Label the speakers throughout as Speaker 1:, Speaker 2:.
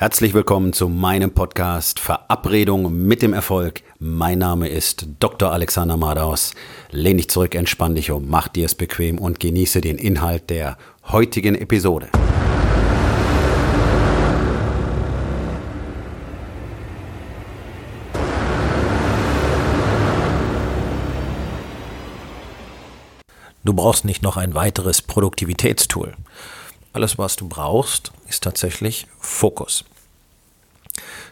Speaker 1: Herzlich willkommen zu meinem Podcast Verabredung mit dem Erfolg. Mein Name ist Dr. Alexander Madaus. Lehn dich zurück, entspann dich um, mach dir es bequem und genieße den Inhalt der heutigen Episode.
Speaker 2: Du brauchst nicht noch ein weiteres Produktivitätstool. Alles, was du brauchst, ist tatsächlich Fokus.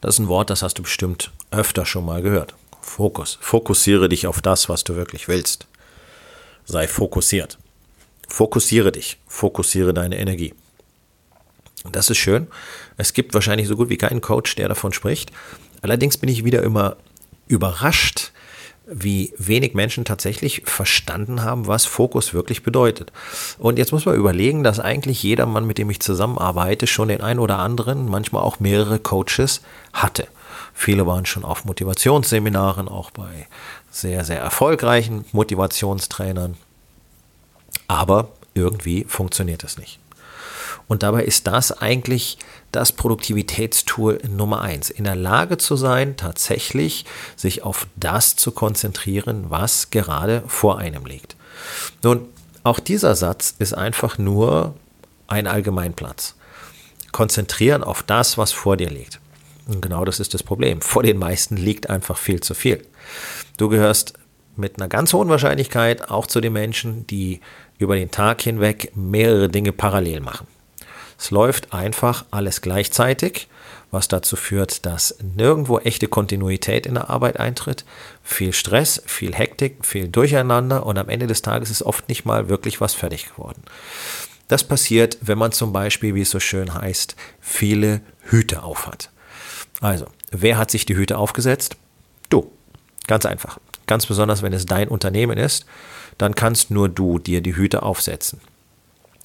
Speaker 2: Das ist ein Wort, das hast du bestimmt öfter schon mal gehört. Fokus. Fokussiere dich auf das, was du wirklich willst. Sei fokussiert. Fokussiere dich. Fokussiere deine Energie. Das ist schön. Es gibt wahrscheinlich so gut wie keinen Coach, der davon spricht. Allerdings bin ich wieder immer überrascht, wie wenig Menschen tatsächlich verstanden haben, was Fokus wirklich bedeutet. Und jetzt muss man überlegen, dass eigentlich jeder Mann, mit dem ich zusammenarbeite, schon den einen oder anderen, manchmal auch mehrere Coaches hatte. Viele waren schon auf Motivationsseminaren, auch bei sehr, sehr erfolgreichen Motivationstrainern. Aber irgendwie funktioniert es nicht. Und dabei ist das eigentlich das Produktivitätstool Nummer eins. In der Lage zu sein, tatsächlich sich auf das zu konzentrieren, was gerade vor einem liegt. Nun, auch dieser Satz ist einfach nur ein Allgemeinplatz. Konzentrieren auf das, was vor dir liegt. Und genau das ist das Problem. Vor den meisten liegt einfach viel zu viel. Du gehörst mit einer ganz hohen Wahrscheinlichkeit auch zu den Menschen, die über den Tag hinweg mehrere Dinge parallel machen. Es läuft einfach alles gleichzeitig, was dazu führt, dass nirgendwo echte Kontinuität in der Arbeit eintritt. Viel Stress, viel Hektik, viel Durcheinander und am Ende des Tages ist oft nicht mal wirklich was fertig geworden. Das passiert, wenn man zum Beispiel, wie es so schön heißt, viele Hüte aufhat. Also, wer hat sich die Hüte aufgesetzt? Du. Ganz einfach. Ganz besonders, wenn es dein Unternehmen ist, dann kannst nur du dir die Hüte aufsetzen.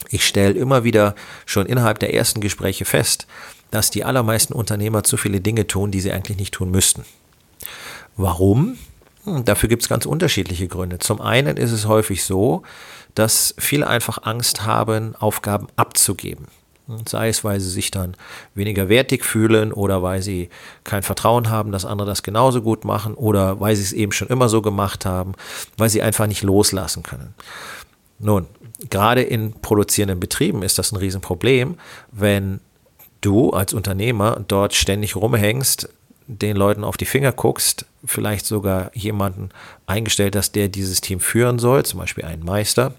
Speaker 2: Ich stelle immer wieder schon innerhalb der ersten Gespräche fest, dass die allermeisten Unternehmer zu viele Dinge tun, die sie eigentlich nicht tun müssten. Warum? Hm, dafür gibt es ganz unterschiedliche Gründe. Zum einen ist es häufig so, dass viele einfach Angst haben, Aufgaben abzugeben. Sei es, weil sie sich dann weniger wertig fühlen oder weil sie kein Vertrauen haben, dass andere das genauso gut machen oder weil sie es eben schon immer so gemacht haben, weil sie einfach nicht loslassen können. Nun, gerade in produzierenden Betrieben ist das ein Riesenproblem, wenn du als Unternehmer dort ständig rumhängst, den Leuten auf die Finger guckst, vielleicht sogar jemanden eingestellt hast, der dieses Team führen soll, zum Beispiel einen Meister,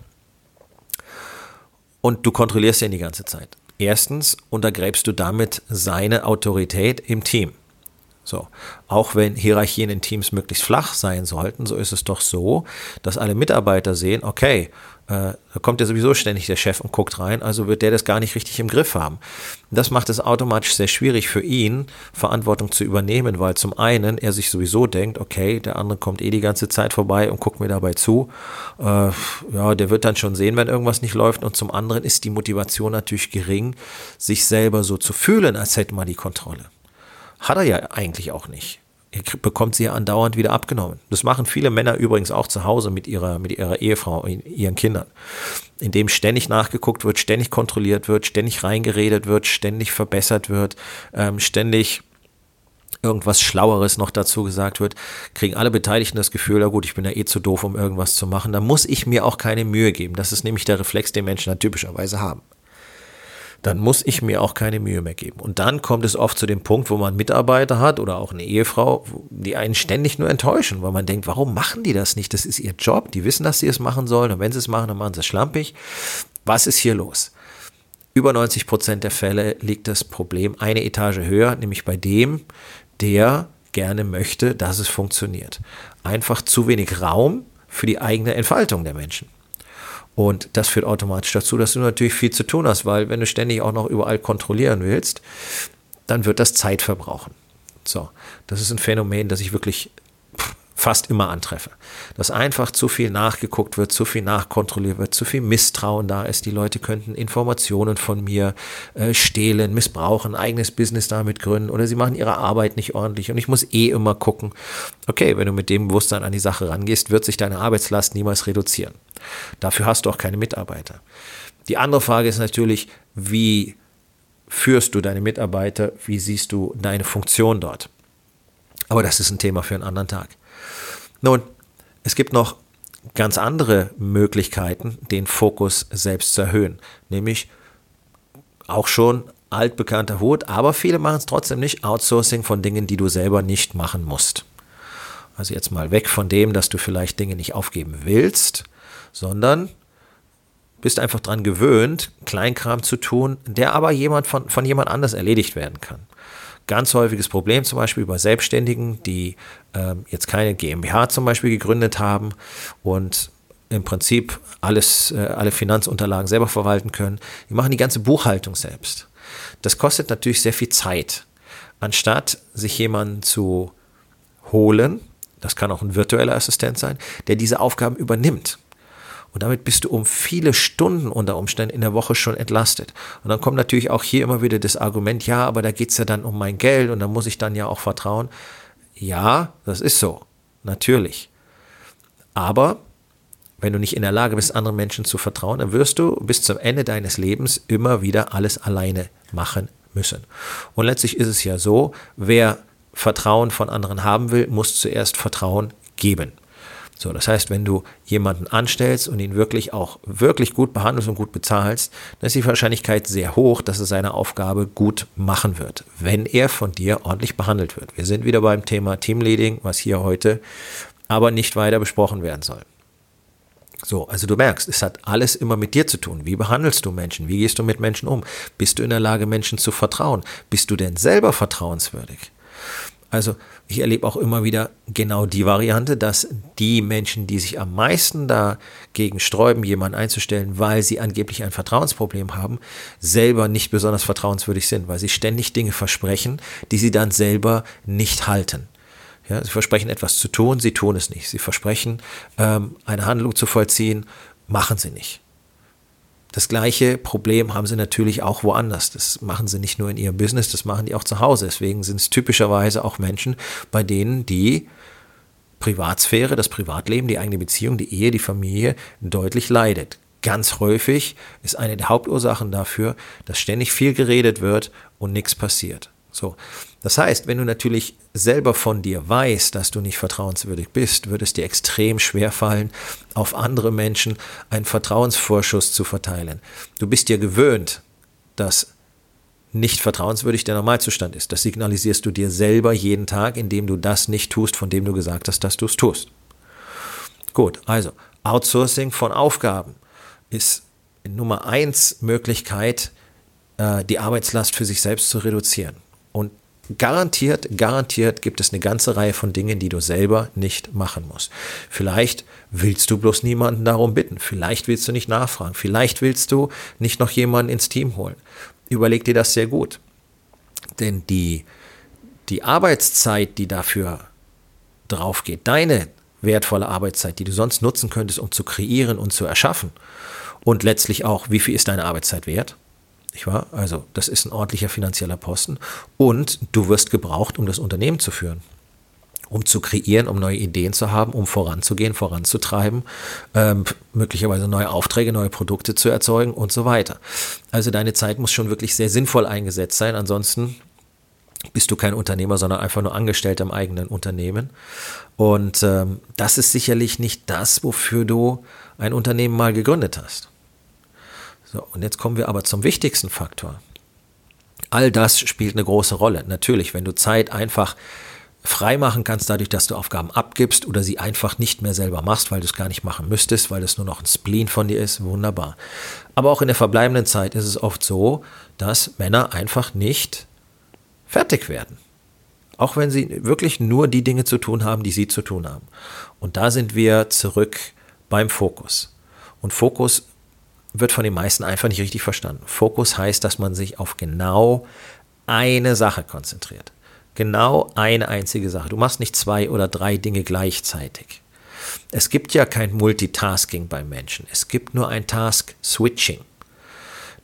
Speaker 2: und du kontrollierst ihn die ganze Zeit. Erstens untergräbst du damit seine Autorität im Team. So, auch wenn Hierarchien in Teams möglichst flach sein sollten, so ist es doch so, dass alle Mitarbeiter sehen, okay, äh, da kommt ja sowieso ständig der Chef und guckt rein, also wird der das gar nicht richtig im Griff haben. Das macht es automatisch sehr schwierig für ihn, Verantwortung zu übernehmen, weil zum einen er sich sowieso denkt, okay, der andere kommt eh die ganze Zeit vorbei und guckt mir dabei zu. Äh, ja, der wird dann schon sehen, wenn irgendwas nicht läuft. Und zum anderen ist die Motivation natürlich gering, sich selber so zu fühlen, als hätte man die Kontrolle. Hat er ja eigentlich auch nicht. Er bekommt sie ja andauernd wieder abgenommen. Das machen viele Männer übrigens auch zu Hause mit ihrer, mit ihrer Ehefrau, ihren Kindern. Indem ständig nachgeguckt wird, ständig kontrolliert wird, ständig reingeredet wird, ständig verbessert wird, ähm, ständig irgendwas Schlaueres noch dazu gesagt wird, kriegen alle Beteiligten das Gefühl, ja gut, ich bin ja eh zu doof, um irgendwas zu machen. Da muss ich mir auch keine Mühe geben. Das ist nämlich der Reflex, den Menschen dann typischerweise haben dann muss ich mir auch keine Mühe mehr geben. Und dann kommt es oft zu dem Punkt, wo man Mitarbeiter hat oder auch eine Ehefrau, die einen ständig nur enttäuschen, weil man denkt, warum machen die das nicht? Das ist ihr Job, die wissen, dass sie es machen sollen und wenn sie es machen, dann machen sie es schlampig. Was ist hier los? Über 90 Prozent der Fälle liegt das Problem eine Etage höher, nämlich bei dem, der gerne möchte, dass es funktioniert. Einfach zu wenig Raum für die eigene Entfaltung der Menschen. Und das führt automatisch dazu, dass du natürlich viel zu tun hast, weil wenn du ständig auch noch überall kontrollieren willst, dann wird das Zeit verbrauchen. So, das ist ein Phänomen, das ich wirklich fast immer antreffe. Dass einfach zu viel nachgeguckt wird, zu viel nachkontrolliert wird, zu viel Misstrauen da ist. Die Leute könnten Informationen von mir äh, stehlen, missbrauchen, eigenes Business damit gründen oder sie machen ihre Arbeit nicht ordentlich. Und ich muss eh immer gucken, okay, wenn du mit dem Bewusstsein an die Sache rangehst, wird sich deine Arbeitslast niemals reduzieren. Dafür hast du auch keine Mitarbeiter. Die andere Frage ist natürlich, wie führst du deine Mitarbeiter? Wie siehst du deine Funktion dort? Aber das ist ein Thema für einen anderen Tag. Nun, es gibt noch ganz andere Möglichkeiten, den Fokus selbst zu erhöhen. Nämlich auch schon altbekannter Hut, aber viele machen es trotzdem nicht. Outsourcing von Dingen, die du selber nicht machen musst. Also jetzt mal weg von dem, dass du vielleicht Dinge nicht aufgeben willst, sondern bist einfach daran gewöhnt, Kleinkram zu tun, der aber jemand von, von jemand anders erledigt werden kann. Ganz häufiges Problem zum Beispiel bei Selbstständigen, die ähm, jetzt keine GmbH zum Beispiel gegründet haben und im Prinzip alles, äh, alle Finanzunterlagen selber verwalten können. Die machen die ganze Buchhaltung selbst. Das kostet natürlich sehr viel Zeit. Anstatt sich jemanden zu holen, das kann auch ein virtueller Assistent sein, der diese Aufgaben übernimmt. Und damit bist du um viele Stunden unter Umständen in der Woche schon entlastet. Und dann kommt natürlich auch hier immer wieder das Argument, ja, aber da geht es ja dann um mein Geld und da muss ich dann ja auch vertrauen. Ja, das ist so, natürlich. Aber wenn du nicht in der Lage bist, anderen Menschen zu vertrauen, dann wirst du bis zum Ende deines Lebens immer wieder alles alleine machen müssen. Und letztlich ist es ja so, wer Vertrauen von anderen haben will, muss zuerst Vertrauen geben. So, das heißt, wenn du jemanden anstellst und ihn wirklich auch wirklich gut behandelst und gut bezahlst, dann ist die Wahrscheinlichkeit sehr hoch, dass er seine Aufgabe gut machen wird, wenn er von dir ordentlich behandelt wird. Wir sind wieder beim Thema Teamleading, was hier heute aber nicht weiter besprochen werden soll. So, also du merkst, es hat alles immer mit dir zu tun. Wie behandelst du Menschen? Wie gehst du mit Menschen um? Bist du in der Lage, Menschen zu vertrauen? Bist du denn selber vertrauenswürdig? Also ich erlebe auch immer wieder genau die Variante, dass die Menschen, die sich am meisten dagegen sträuben, jemanden einzustellen, weil sie angeblich ein Vertrauensproblem haben, selber nicht besonders vertrauenswürdig sind, weil sie ständig Dinge versprechen, die sie dann selber nicht halten. Ja, sie versprechen etwas zu tun, sie tun es nicht. Sie versprechen, ähm, eine Handlung zu vollziehen, machen sie nicht. Das gleiche Problem haben sie natürlich auch woanders. Das machen sie nicht nur in ihrem Business, das machen die auch zu Hause. Deswegen sind es typischerweise auch Menschen, bei denen die Privatsphäre, das Privatleben, die eigene Beziehung, die Ehe, die Familie deutlich leidet. Ganz häufig ist eine der Hauptursachen dafür, dass ständig viel geredet wird und nichts passiert. So. Das heißt, wenn du natürlich selber von dir weißt, dass du nicht vertrauenswürdig bist, wird es dir extrem schwer fallen, auf andere Menschen einen Vertrauensvorschuss zu verteilen. Du bist dir gewöhnt, dass nicht vertrauenswürdig der Normalzustand ist. Das signalisierst du dir selber jeden Tag, indem du das nicht tust, von dem du gesagt hast, dass du es tust. Gut, also Outsourcing von Aufgaben ist Nummer eins Möglichkeit, äh, die Arbeitslast für sich selbst zu reduzieren. Und garantiert, garantiert gibt es eine ganze Reihe von Dingen, die du selber nicht machen musst. Vielleicht willst du bloß niemanden darum bitten. Vielleicht willst du nicht nachfragen. Vielleicht willst du nicht noch jemanden ins Team holen. Überleg dir das sehr gut. Denn die, die Arbeitszeit, die dafür drauf geht, deine wertvolle Arbeitszeit, die du sonst nutzen könntest, um zu kreieren und zu erschaffen, und letztlich auch, wie viel ist deine Arbeitszeit wert? Nicht wahr? Also, das ist ein ordentlicher finanzieller Posten. Und du wirst gebraucht, um das Unternehmen zu führen. Um zu kreieren, um neue Ideen zu haben, um voranzugehen, voranzutreiben, ähm, möglicherweise neue Aufträge, neue Produkte zu erzeugen und so weiter. Also deine Zeit muss schon wirklich sehr sinnvoll eingesetzt sein. Ansonsten bist du kein Unternehmer, sondern einfach nur Angestellter im eigenen Unternehmen. Und ähm, das ist sicherlich nicht das, wofür du ein Unternehmen mal gegründet hast. So, und jetzt kommen wir aber zum wichtigsten Faktor. All das spielt eine große Rolle. Natürlich, wenn du Zeit einfach frei machen kannst, dadurch, dass du Aufgaben abgibst oder sie einfach nicht mehr selber machst, weil du es gar nicht machen müsstest, weil es nur noch ein Spleen von dir ist, wunderbar. Aber auch in der verbleibenden Zeit ist es oft so, dass Männer einfach nicht fertig werden. Auch wenn sie wirklich nur die Dinge zu tun haben, die sie zu tun haben. Und da sind wir zurück beim Fokus. Und Fokus wird von den meisten einfach nicht richtig verstanden. Fokus heißt, dass man sich auf genau eine Sache konzentriert. Genau eine einzige Sache. Du machst nicht zwei oder drei Dinge gleichzeitig. Es gibt ja kein Multitasking beim Menschen. Es gibt nur ein Task Switching.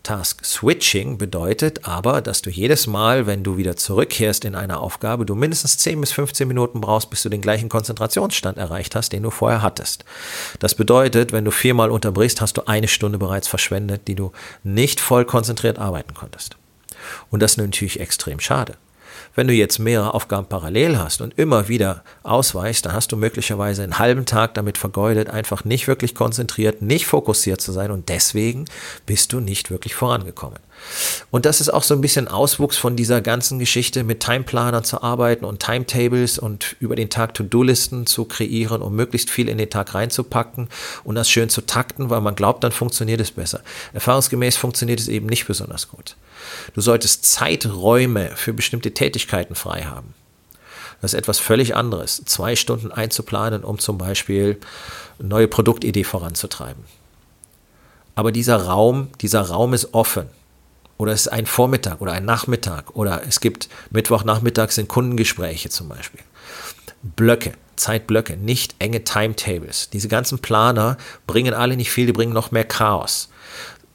Speaker 2: Task Switching bedeutet aber, dass du jedes Mal, wenn du wieder zurückkehrst in eine Aufgabe, du mindestens 10 bis 15 Minuten brauchst, bis du den gleichen Konzentrationsstand erreicht hast, den du vorher hattest. Das bedeutet, wenn du viermal unterbrichst, hast du eine Stunde bereits verschwendet, die du nicht voll konzentriert arbeiten konntest. Und das ist natürlich extrem schade. Wenn du jetzt mehrere Aufgaben parallel hast und immer wieder ausweichst, dann hast du möglicherweise einen halben Tag damit vergeudet, einfach nicht wirklich konzentriert, nicht fokussiert zu sein und deswegen bist du nicht wirklich vorangekommen. Und das ist auch so ein bisschen Auswuchs von dieser ganzen Geschichte, mit Timeplanern zu arbeiten und Timetables und über den Tag To-Do-Listen zu kreieren, um möglichst viel in den Tag reinzupacken und das schön zu takten, weil man glaubt, dann funktioniert es besser. Erfahrungsgemäß funktioniert es eben nicht besonders gut. Du solltest Zeiträume für bestimmte Tätigkeiten frei haben. Das ist etwas völlig anderes. Zwei Stunden einzuplanen, um zum Beispiel eine neue Produktidee voranzutreiben. Aber dieser Raum, dieser Raum ist offen. Oder es ist ein Vormittag oder ein Nachmittag. Oder es gibt Mittwochnachmittag sind Kundengespräche zum Beispiel. Blöcke, Zeitblöcke, nicht enge Timetables. Diese ganzen Planer bringen alle nicht viel, die bringen noch mehr Chaos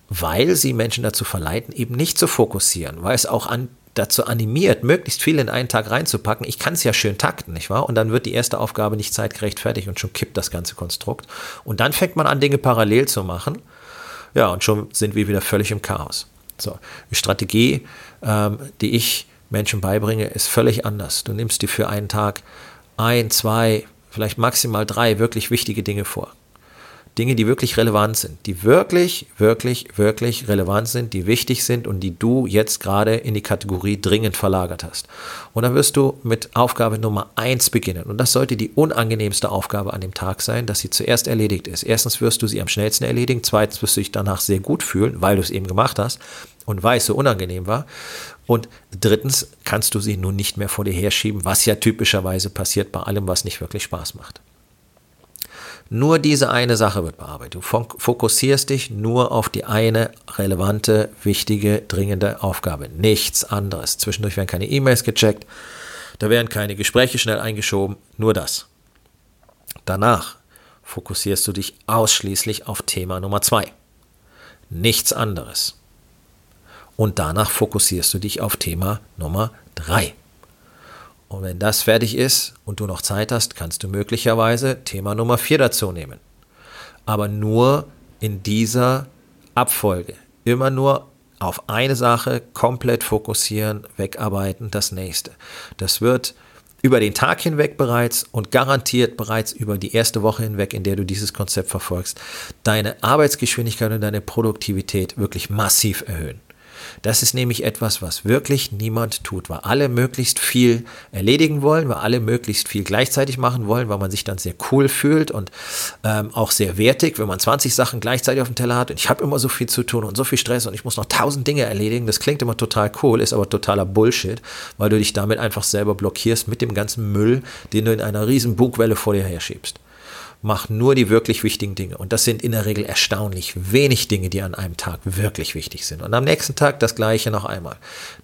Speaker 2: weil sie Menschen dazu verleiten, eben nicht zu fokussieren, weil es auch an, dazu animiert, möglichst viel in einen Tag reinzupacken. Ich kann es ja schön takten, nicht wahr? Und dann wird die erste Aufgabe nicht zeitgerecht fertig und schon kippt das ganze Konstrukt. Und dann fängt man an, Dinge parallel zu machen. Ja, und schon sind wir wieder völlig im Chaos. So, die Strategie, ähm, die ich Menschen beibringe, ist völlig anders. Du nimmst dir für einen Tag ein, zwei, vielleicht maximal drei wirklich wichtige Dinge vor. Dinge, die wirklich relevant sind, die wirklich, wirklich, wirklich relevant sind, die wichtig sind und die du jetzt gerade in die Kategorie dringend verlagert hast. Und dann wirst du mit Aufgabe Nummer eins beginnen. Und das sollte die unangenehmste Aufgabe an dem Tag sein, dass sie zuerst erledigt ist. Erstens wirst du sie am schnellsten erledigen, zweitens wirst du dich danach sehr gut fühlen, weil du es eben gemacht hast und weil es so unangenehm war. Und drittens kannst du sie nun nicht mehr vor dir herschieben, was ja typischerweise passiert bei allem, was nicht wirklich Spaß macht. Nur diese eine Sache wird bearbeitet. Du fokussierst dich nur auf die eine relevante, wichtige, dringende Aufgabe. Nichts anderes. Zwischendurch werden keine E-Mails gecheckt, da werden keine Gespräche schnell eingeschoben, nur das. Danach fokussierst du dich ausschließlich auf Thema Nummer zwei. Nichts anderes. Und danach fokussierst du dich auf Thema Nummer drei. Und wenn das fertig ist und du noch Zeit hast, kannst du möglicherweise Thema Nummer 4 dazu nehmen. Aber nur in dieser Abfolge. Immer nur auf eine Sache komplett fokussieren, wegarbeiten, das nächste. Das wird über den Tag hinweg bereits und garantiert bereits über die erste Woche hinweg, in der du dieses Konzept verfolgst, deine Arbeitsgeschwindigkeit und deine Produktivität wirklich massiv erhöhen. Das ist nämlich etwas, was wirklich niemand tut, weil alle möglichst viel erledigen wollen, weil alle möglichst viel gleichzeitig machen wollen, weil man sich dann sehr cool fühlt und ähm, auch sehr wertig, wenn man 20 Sachen gleichzeitig auf dem Teller hat und ich habe immer so viel zu tun und so viel Stress und ich muss noch tausend Dinge erledigen. Das klingt immer total cool, ist aber totaler Bullshit, weil du dich damit einfach selber blockierst mit dem ganzen Müll, den du in einer riesen Bugwelle vor dir herschiebst mach nur die wirklich wichtigen Dinge. Und das sind in der Regel erstaunlich wenig Dinge, die an einem Tag wirklich wichtig sind. Und am nächsten Tag das gleiche noch einmal.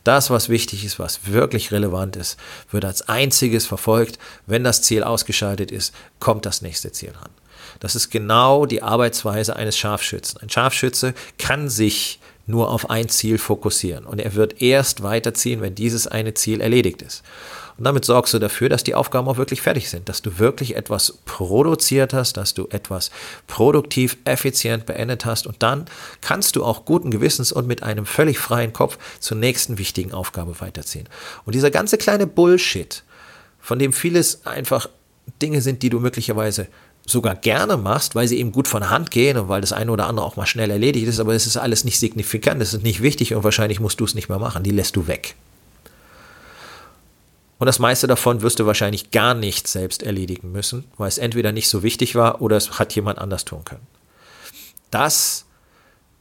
Speaker 2: Das, was wichtig ist, was wirklich relevant ist, wird als einziges verfolgt. Wenn das Ziel ausgeschaltet ist, kommt das nächste Ziel ran. Das ist genau die Arbeitsweise eines Scharfschützen. Ein Scharfschütze kann sich nur auf ein Ziel fokussieren und er wird erst weiterziehen, wenn dieses eine Ziel erledigt ist. Und damit sorgst du dafür, dass die Aufgaben auch wirklich fertig sind, dass du wirklich etwas produziert hast, dass du etwas produktiv, effizient beendet hast und dann kannst du auch guten Gewissens und mit einem völlig freien Kopf zur nächsten wichtigen Aufgabe weiterziehen. Und dieser ganze kleine Bullshit, von dem vieles einfach Dinge sind, die du möglicherweise sogar gerne machst, weil sie eben gut von Hand gehen und weil das eine oder andere auch mal schnell erledigt ist, aber es ist alles nicht signifikant, es ist nicht wichtig und wahrscheinlich musst du es nicht mehr machen, die lässt du weg. Und das meiste davon wirst du wahrscheinlich gar nicht selbst erledigen müssen, weil es entweder nicht so wichtig war oder es hat jemand anders tun können. Das,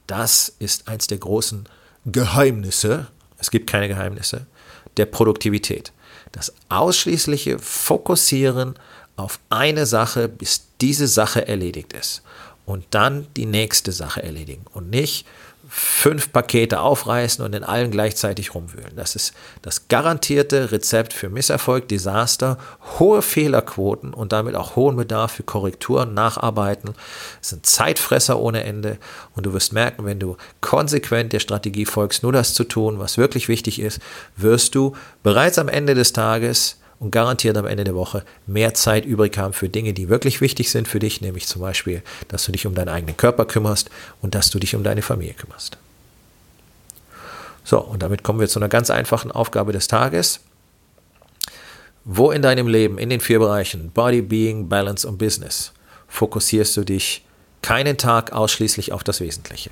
Speaker 2: das ist eins der großen Geheimnisse, es gibt keine Geheimnisse, der Produktivität. Das ausschließliche Fokussieren auf eine Sache, bis diese Sache erledigt ist. Und dann die nächste Sache erledigen. Und nicht fünf Pakete aufreißen und in allen gleichzeitig rumwühlen. Das ist das garantierte Rezept für Misserfolg, Desaster, hohe Fehlerquoten und damit auch hohen Bedarf für Korrekturen, Nacharbeiten. Es sind Zeitfresser ohne Ende und du wirst merken, wenn du konsequent der Strategie folgst, nur das zu tun, was wirklich wichtig ist, wirst du bereits am Ende des Tages und garantiert am Ende der Woche mehr Zeit übrig haben für Dinge, die wirklich wichtig sind für dich, nämlich zum Beispiel, dass du dich um deinen eigenen Körper kümmerst und dass du dich um deine Familie kümmerst. So, und damit kommen wir zu einer ganz einfachen Aufgabe des Tages. Wo in deinem Leben, in den vier Bereichen Body, Being, Balance und Business, fokussierst du dich keinen Tag ausschließlich auf das Wesentliche?